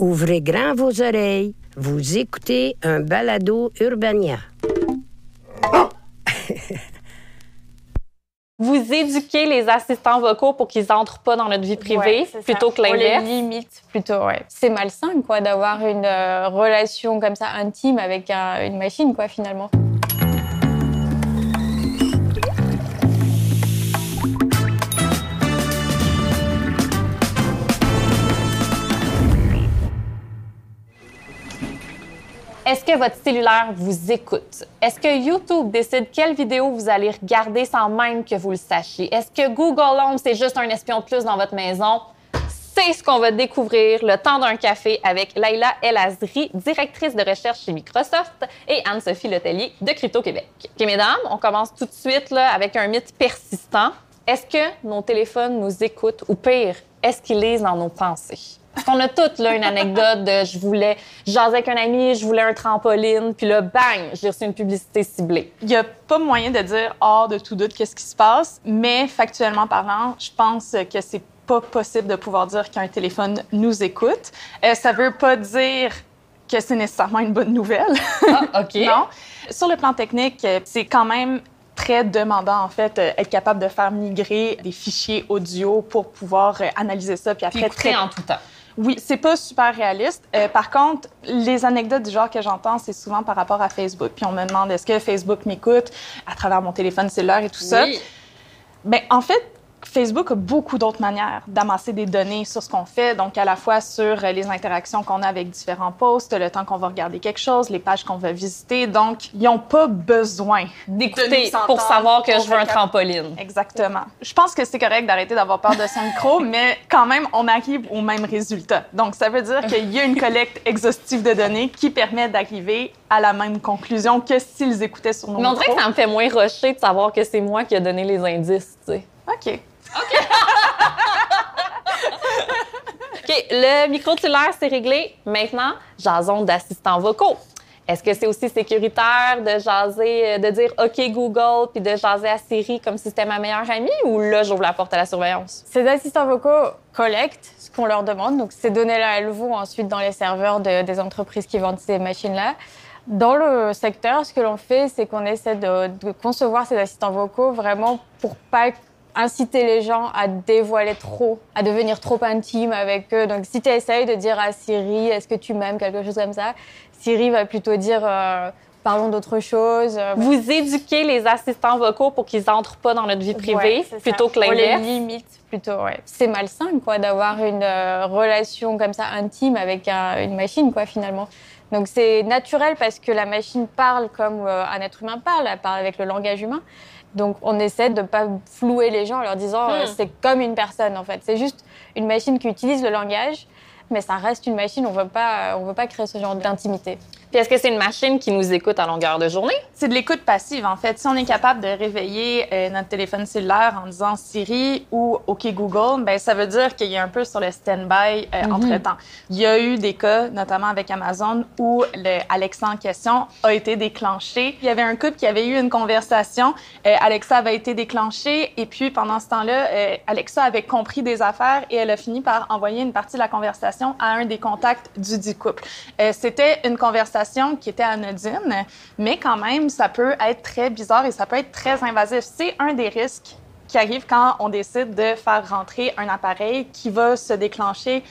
Ouvrez grand vos oreilles. Vous écoutez un balado Urbania. Vous éduquez les assistants vocaux pour qu'ils entrent pas dans notre vie privée Ouais, c'est ça. plutôt que On les l'inverse? limite plutôt, ouais. C'est malsain, quoi, d'avoir une euh, relation comme ça intime avec un- une machine, quoi, finalement. Que votre cellulaire vous écoute? Est-ce que YouTube décide quelle vidéo vous allez regarder sans même que vous le sachiez? Est-ce que Google Home, c'est juste un espion de plus dans votre maison? C'est ce qu'on va découvrir le temps d'un café avec Laila El Azri, directrice de recherche chez Microsoft, et Anne-Sophie Letellier de Crypto Québec. OK, mesdames, on commence tout de suite là, avec un mythe persistant. Est-ce que nos téléphones nous écoutent? Ou pire, est-ce qu'ils lisent dans nos pensées? Parce qu'on a toutes là une anecdote de je voulais jaser avec un ami, je voulais un trampoline, puis là bang, j'ai reçu une publicité ciblée. Il n'y a pas moyen de dire hors de tout doute qu'est-ce qui se passe, mais factuellement parlant, je pense que c'est pas possible de pouvoir dire qu'un téléphone nous écoute. Euh, ça veut pas dire que c'est nécessairement une bonne nouvelle. Ah, OK. non. Sur le plan technique, euh, c'est quand même très demandant, en fait, euh, être capable de faire migrer des fichiers audio pour pouvoir euh, analyser ça, puis Puis après écouter en tout temps. Oui, c'est pas super réaliste. Euh, par contre, les anecdotes du genre que j'entends, c'est souvent par rapport à Facebook. Puis on me demande est-ce que Facebook m'écoute à travers mon téléphone cellulaire et tout ça? Oui. Ben, en fait, Facebook a beaucoup d'autres manières d'amasser des données sur ce qu'on fait, donc à la fois sur euh, les interactions qu'on a avec différents posts, le temps qu'on va regarder quelque chose, les pages qu'on va visiter. Donc, ils n'ont pas besoin D'écouter pour savoir que je veux un trampoline. Exactement. Je pense que c'est correct d'arrêter d'avoir peur de son micro, mais quand même, on arrive au même résultat. Donc, ça veut dire qu'il y a une collecte exhaustive de données qui permet d'arriver à la même conclusion que s'ils écoutaient sur nos Mais on dirait que ça me fait moins rusher de savoir que c'est moi qui ai donné les indices, tu sais. OK. OK, le micro cellulaire, c'est réglé. Maintenant, jason d'assistants vocaux. Est-ce que c'est aussi sécuritaire de jaser, euh, de dire OK Google puis de jaser à Siri comme si c'était ma meilleure amie ou là, j'ouvre la porte à la surveillance? Ces assistants vocaux collectent ce qu'on leur demande. Donc, ces données-là, elles vont ensuite dans les serveurs de- des entreprises qui vendent ces machines-là. Dans le secteur, ce que l'on fait, c'est qu'on essaie de, de concevoir ces assistants vocaux vraiment pour pas inciter les gens à dévoiler trop, à devenir trop intime avec eux. Donc, si tu essayes de dire à Siri, est-ce que tu m'aimes, quelque chose comme ça, Siri va plutôt dire, euh, parlons d'autre chose. Euh, Vous éduquez les assistants vocaux pour qu'ils entrent pas dans notre vie privée Ouais, c'est ça. plutôt que On les l'inverse. limite plutôt, ouais. C'est malsain, quoi, d'avoir une euh, relation comme ça intime avec un- une machine, quoi, finalement. Donc c'est naturel parce que la machine parle comme euh, un être humain parle, elle parle avec le langage humain. Donc on essaie de pas flouer les gens en leur disant euh, Hmm. c'est comme une personne en fait. C'est juste une machine qui utilise le langage, mais ça reste une machine. On on veut pas créer ce genre d'intimité. Puis est-ce que c'est une machine qui nous écoute à longueur de journée? C'est de l'écoute passive, en fait. Si on est capable de réveiller euh, notre téléphone cellulaire en disant Siri ou OK Google, ben ça veut dire qu'il est un peu sur le stand-by euh, entre-temps. Il y a eu des cas, notamment avec Amazon, où le Alexa en question a été déclenché. Il y avait un couple qui avait eu une conversation. euh, Alexa avait été déclenché et puis pendant ce temps-là, Alexa avait compris des affaires et elle a fini par envoyer une partie de la conversation à un des contacts du dit couple. C'était une conversation qui était anodine, mais quand même, ça peut être très bizarre et ça peut être très invasif. C'est un des risques qui arrive quand on décide de faire rentrer un appareil qui va se déclencher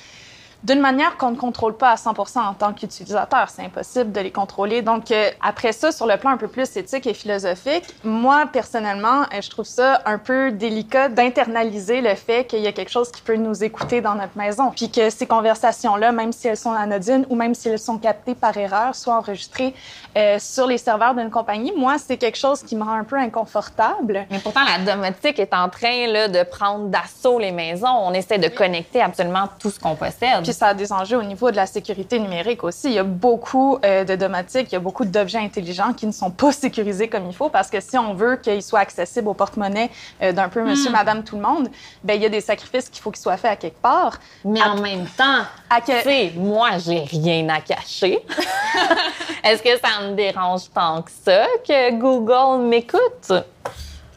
d'une manière qu'on ne contrôle pas à 100 en tant qu'utilisateur. C'est impossible de les contrôler. Donc, euh, après ça, sur le plan un peu plus éthique et philosophique, moi, personnellement, euh, je trouve ça un peu délicat d'internaliser le fait qu'il y a quelque chose qui peut nous écouter dans notre maison. Puis que ces conversations-là, même si elles sont anodines ou même si elles sont captées par erreur, soient enregistrées euh, sur les serveurs d'une compagnie, moi, c'est quelque chose qui me rend un peu inconfortable. Mais pourtant, la domotique est en train là, de prendre d'assaut les maisons. On essaie de connecter absolument tout ce qu'on possède. Puis ça a des enjeux au niveau de la sécurité numérique aussi. Il y a beaucoup euh, de domotique, il y a beaucoup d'objets intelligents qui ne sont pas sécurisés comme il faut parce que si on veut qu'ils soient accessibles au porte-monnaie euh, d'un peu monsieur, madame, tout le monde, ben il y a des sacrifices qu'il faut qu'ils soient faits à quelque part. Mais en même temps, À que- tu sais, moi, j'ai rien à cacher. Est-ce que ça me dérange tant que ça que Google m'écoute?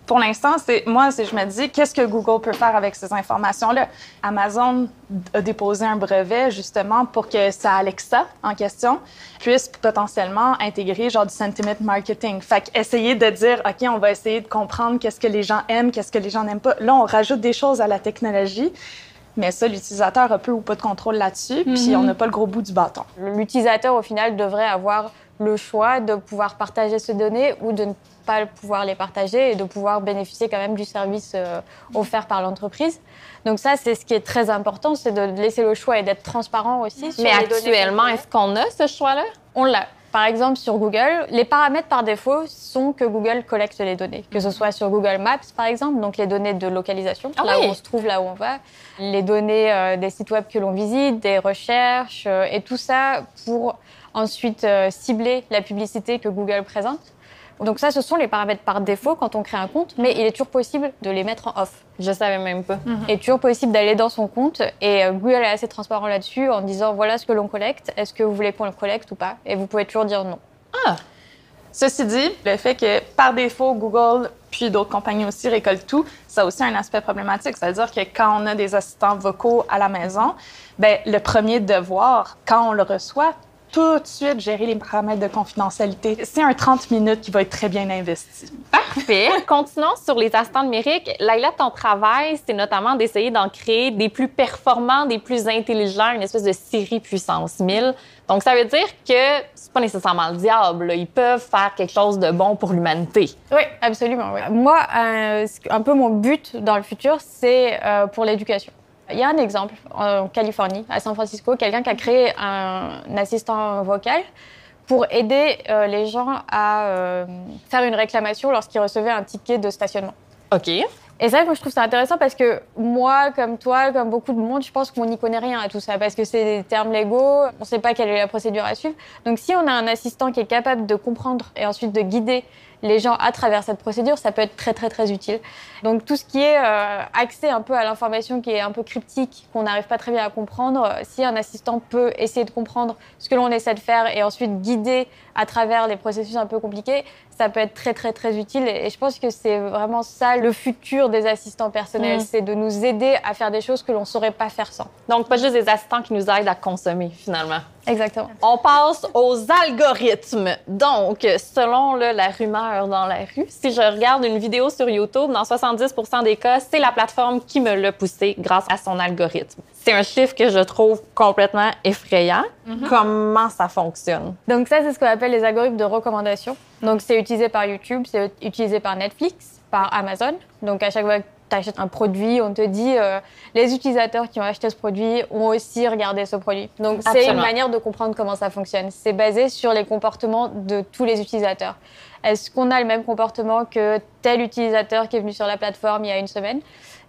Pour l'instant, c'est moi, c'est je me dis qu'est-ce que Google peut faire avec ces informations-là? Amazon a déposé un brevet justement pour que sa Alexa en question puisse potentiellement intégrer genre du sentiment marketing. Fait essayer de dire ok, on va essayer de comprendre qu'est-ce que les gens aiment, qu'est-ce que les gens n'aiment pas. Là, on rajoute des choses à la technologie. Mais ça, l'utilisateur a peu ou pas de contrôle là-dessus, puis on n'a pas le gros bout du bâton. L'utilisateur, au final, devrait avoir le choix de pouvoir partager ces données ou de ne pas pouvoir les partager et de pouvoir bénéficier quand même du service euh, offert par l'entreprise. Donc ça, c'est ce qui est très important, c'est de laisser le choix et d'être transparent aussi. sur Mais les actuellement, est-ce qu'on a ce choix-là? On l'a. Par exemple, sur Google, les paramètres par défaut sont que Google collecte les données, que ce soit sur Google Maps, par exemple, donc les données de localisation, Ah là oui. où on se trouve, là où on va, les données euh, des sites web que l'on visite, des recherches, euh, et tout ça pour ensuite euh, cibler la publicité que Google présente. Donc ça, ce sont les paramètres par défaut quand on crée un compte, mais il est toujours possible de les mettre en off. Je savais même pas. Il est toujours possible d'aller dans son compte et euh, Google est assez transparent là-dessus en disant voilà ce que l'on collecte, est-ce que vous voulez qu'on le collecte ou pas? Et vous pouvez toujours dire non. Ceci dit, le fait que par défaut, Google puis d'autres compagnies aussi récoltent tout, ça a aussi un aspect problématique. C'est-à-dire que quand on a des assistants vocaux à la maison, ben, le premier devoir, quand on le reçoit, tout de suite gérer les paramètres de confidentialité. C'est un 30 minutes qui va être très bien investi. Parfait. Continuons sur les assistants numériques. Laila, ton travail, c'est notamment d'essayer d'en créer des plus performants, des plus intelligents, une espèce de Siri puissance 1000. Donc, ça veut dire que c'est pas nécessairement le diable. là. Ils peuvent faire quelque chose de bon pour l'humanité. Oui, absolument. oui. Moi, euh, un peu mon but dans le futur, c'est euh, pour l'éducation. Il y a un exemple en Californie, à San Francisco, quelqu'un qui a créé un, assistant vocal pour aider euh, les gens à euh, faire une réclamation lorsqu'ils recevaient un ticket de stationnement. OK. Et ça, moi, je trouve ça intéressant parce que moi, comme toi, comme beaucoup de monde, je pense qu'on n'y connaît rien à tout ça parce que c'est des termes légaux, on ne sait pas quelle est la procédure à suivre. Donc, si on a un assistant qui est capable de comprendre et ensuite de guider les gens à travers cette procédure, ça peut être très, très, très utile. Donc, tout ce qui est euh, accès un peu à l'information qui est un peu cryptique, qu'on n'arrive pas très bien à comprendre, euh, si un assistant peut essayer de comprendre ce que l'on essaie de faire et ensuite guider à travers les processus un peu compliqués, ça peut être très très très utile et je pense que c'est vraiment ça le futur des assistants personnels, Mm. c'est de nous aider à faire des choses que l'on ne saurait pas faire sans. Donc, pas juste des assistants qui nous aident à consommer, finalement. Exactement. On passe aux algorithmes. Donc, selon là, la rumeur dans la rue, si je regarde une vidéo sur YouTube, dans 70% des cas, c'est la plateforme qui me l'a poussé grâce à son algorithme. C'est un chiffre que je trouve complètement effrayant. Comment ça fonctionne? Donc ça, c'est ce qu'on appelle les algorithmes de recommandation. Donc c'est utilisé par YouTube, c'est utilisé par Netflix, par Amazon. Donc à chaque fois que tu achètes un produit, on te dit euh, les utilisateurs qui ont acheté ce produit ont aussi regardé ce produit. Donc c'est une manière de comprendre comment ça fonctionne. C'est basé sur les comportements de tous les utilisateurs. Est-ce qu'on a le même comportement que tel utilisateur qui est venu sur la plateforme il y a une semaine?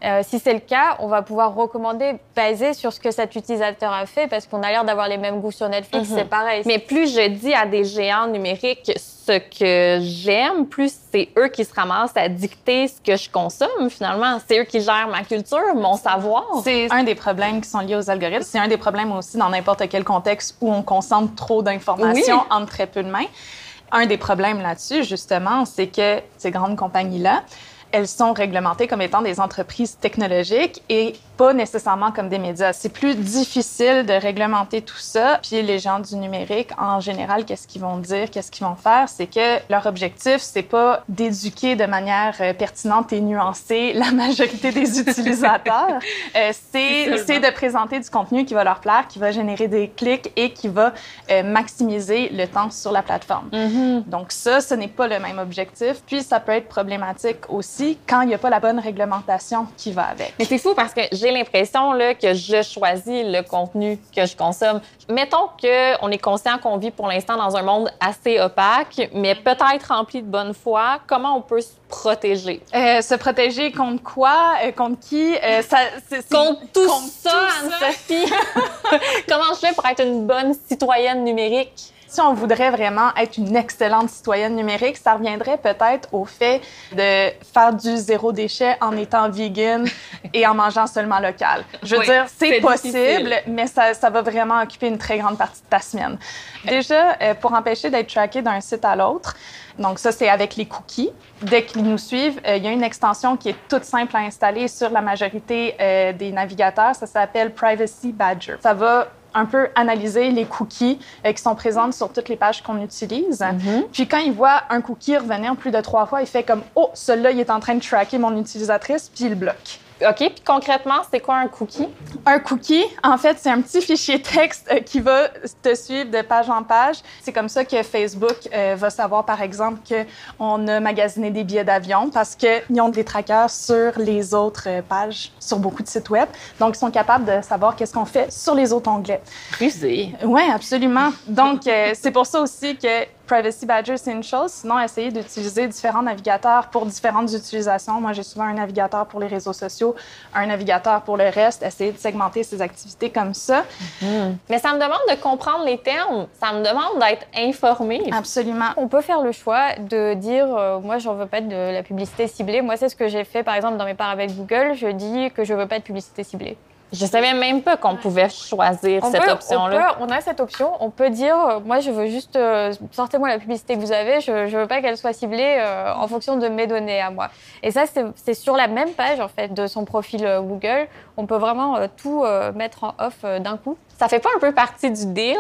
Euh, si c'est le cas, on va pouvoir recommander basé sur ce que cet utilisateur a fait parce qu'on a l'air d'avoir les mêmes goûts sur Netflix, c'est pareil. Mais plus je dis à des géants numériques ce que j'aime, plus c'est eux qui se ramassent à dicter ce que je consomme, finalement. C'est eux qui gèrent ma culture, mon savoir. C'est un des problèmes qui sont liés aux algorithmes. C'est un des problèmes aussi dans n'importe quel contexte où on concentre trop d'informations Oui. entre très peu de mains. Un des problèmes là-dessus, justement, c'est que ces grandes compagnies-là, elles sont réglementées comme étant des entreprises technologiques et pas nécessairement comme des médias. C'est plus difficile de réglementer tout ça. Puis les gens du numérique, en général, qu'est-ce qu'ils vont dire, qu'est-ce qu'ils vont faire, c'est que leur objectif, c'est pas d'éduquer de manière euh, pertinente et nuancée la majorité des utilisateurs. euh, c'est de présenter du contenu qui va leur plaire, qui va générer des clics et qui va euh, maximiser le temps sur la plateforme. Mm-hmm. Donc ça, ce n'est pas le même objectif. Puis ça peut être problématique aussi quand il n'y a pas la bonne réglementation qui va avec. Mais c'est fou parce que j'ai l'impression que je choisis le contenu que je consomme. Mettons qu'on est conscient qu'on vit pour l'instant dans un monde assez opaque, mais peut-être rempli de bonne foi. Comment on peut se protéger? Euh, se protéger contre quoi? Euh, contre qui? Euh, ça, Contre tout contre ça. Anne-Sophie! Comment je fais pour être une bonne citoyenne numérique? Si on voudrait vraiment être une excellente citoyenne numérique, ça reviendrait peut-être au fait de faire du zéro déchet en étant vegan et en mangeant seulement local. Je veux Oui, dire, c'est possible, difficile. mais ça, ça va vraiment occuper une très grande partie de ta semaine. Déjà, euh, pour empêcher d'être traqué d'un site à l'autre, donc ça, c'est avec les cookies. Dès qu'ils nous suivent, euh, il y a une extension qui est toute simple à installer sur la majorité euh, des navigateurs. Ça s'appelle Privacy Badger. Ça va un peu analyser les cookies euh, qui sont présentes sur toutes les pages qu'on utilise. Puis quand il voit un cookie revenir plus de trois fois, il fait comme « Oh, celui-là, il est en train de tracker mon utilisatrice », puis il le bloque. OK, puis concrètement, c'est quoi un cookie? Un cookie, en fait, c'est un petit fichier texte euh, qui va te suivre de page en page. C'est comme ça que Facebook euh, va savoir, par exemple, qu'on a magasiné des billets d'avion parce qu'ils ont des trackers sur les autres euh, pages, sur beaucoup de sites web. Donc, ils sont capables de savoir qu'est-ce qu'on fait sur les autres onglets. Rusé. Oui, absolument. Donc, euh, c'est pour ça aussi que Privacy Badger, c'est une chose. Sinon, essayer d'utiliser différents navigateurs pour différentes utilisations. Moi, j'ai souvent un navigateur pour les réseaux sociaux, un navigateur pour le reste. Essayer de segmenter ses activités comme ça. Mais ça me demande de comprendre les termes. Ça me demande d'être informée. Absolument. On peut faire le choix de dire, euh, moi, j'en veux pas de la publicité ciblée. Moi, c'est ce que j'ai fait, par exemple, dans mes parts avec Google. Je dis que je veux pas de publicité ciblée. Je savais même pas qu'on pouvait choisir On cette option-là. On, on a cette option. On peut dire, euh, moi, je veux juste, euh, sortez-moi la publicité que vous avez. Je, je veux pas qu'elle soit ciblée euh, en fonction de mes données à moi. Et ça, c'est c'est sur la même page, en fait, de son profil euh, Google. On peut vraiment euh, tout euh, mettre en off d'un coup. Ça fait pas un peu partie du deal?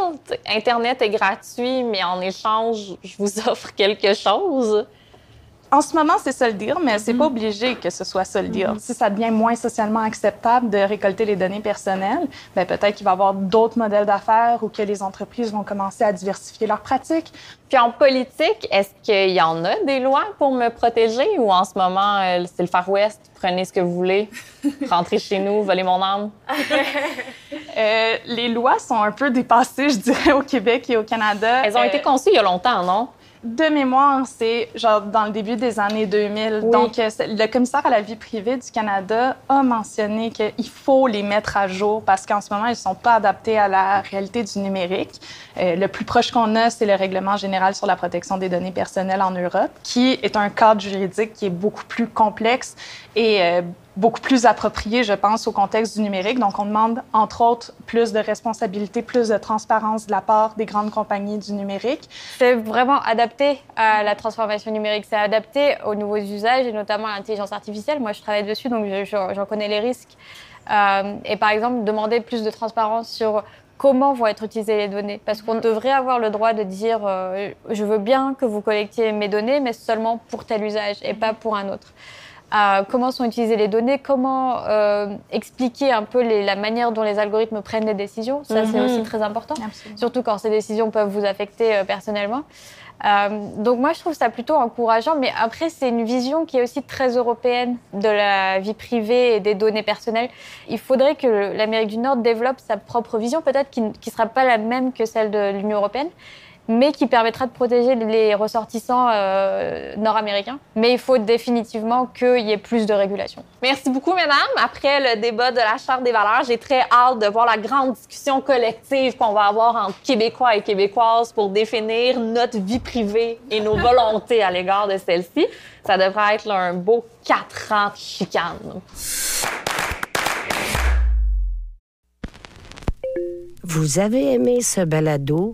Internet est gratuit, mais en échange, je vous offre quelque chose? En ce moment, c'est ça le dire, mais c'est pas obligé que ce soit ça le dire. Si ça devient moins socialement acceptable de récolter les données personnelles, ben peut-être qu'il va y avoir d'autres modèles d'affaires ou que les entreprises vont commencer à diversifier leurs pratiques. Puis en politique, est-ce qu'il y en a des lois pour me protéger ou en ce moment, euh, c'est le Far West, prenez ce que vous voulez, rentrez chez nous, volez mon âme? Euh, les lois sont un peu dépassées, je dirais, au Québec et au Canada. Elles ont Euh, été conçues il y a longtemps, non? De mémoire, c'est genre dans le début des années 2000. Oui. Donc, euh, le commissaire à la vie privée du Canada a mentionné qu'il faut les mettre à jour parce qu'en ce moment, ils ne sont pas adaptés à la réalité du numérique. Euh, le plus proche qu'on a, c'est le Règlement général sur la protection des données personnelles en Europe, qui est un cadre juridique qui est beaucoup plus complexe et euh, beaucoup plus approprié, je pense, au contexte du numérique. Donc, on demande, entre autres, plus de responsabilité, plus de transparence de la part des grandes compagnies du numérique. C'est vraiment adapté à la transformation numérique. C'est adapté aux nouveaux usages et notamment à l'intelligence artificielle. Moi, je travaille dessus, donc je- je- j'en connais les risques. Euh, et par exemple, demander plus de transparence sur comment vont être utilisées les données. Parce qu'on devrait avoir le droit de dire euh, je veux bien que vous collectiez mes données, mais seulement pour tel usage et pas pour un autre. Comment sont utilisées les données, comment euh, expliquer un peu les- la manière dont les algorithmes prennent des décisions. Ça, c'est Mhm. aussi très important Absolument. surtout quand ces décisions peuvent vous affecter euh, personnellement. Euh, donc moi, je trouve ça plutôt encourageant, mais après, c'est une vision qui est aussi très européenne de la vie privée et des données personnelles. Il faudrait que l'Amérique du Nord développe sa propre vision, peut-être qui ne sera pas la même que celle de l'Union européenne, mais qui permettra de protéger les ressortissants euh, nord-américains. Mais il faut définitivement qu'il y ait plus de régulation. Merci beaucoup, mesdames. Après le débat de la Charte des valeurs, j'ai très hâte de voir la grande discussion collective qu'on va avoir entre Québécois et Québécoises pour définir notre vie privée et nos volontés à l'égard de celle-ci. Ça devrait être là, un beau quatre ans de chicane. Vous avez aimé ce balado?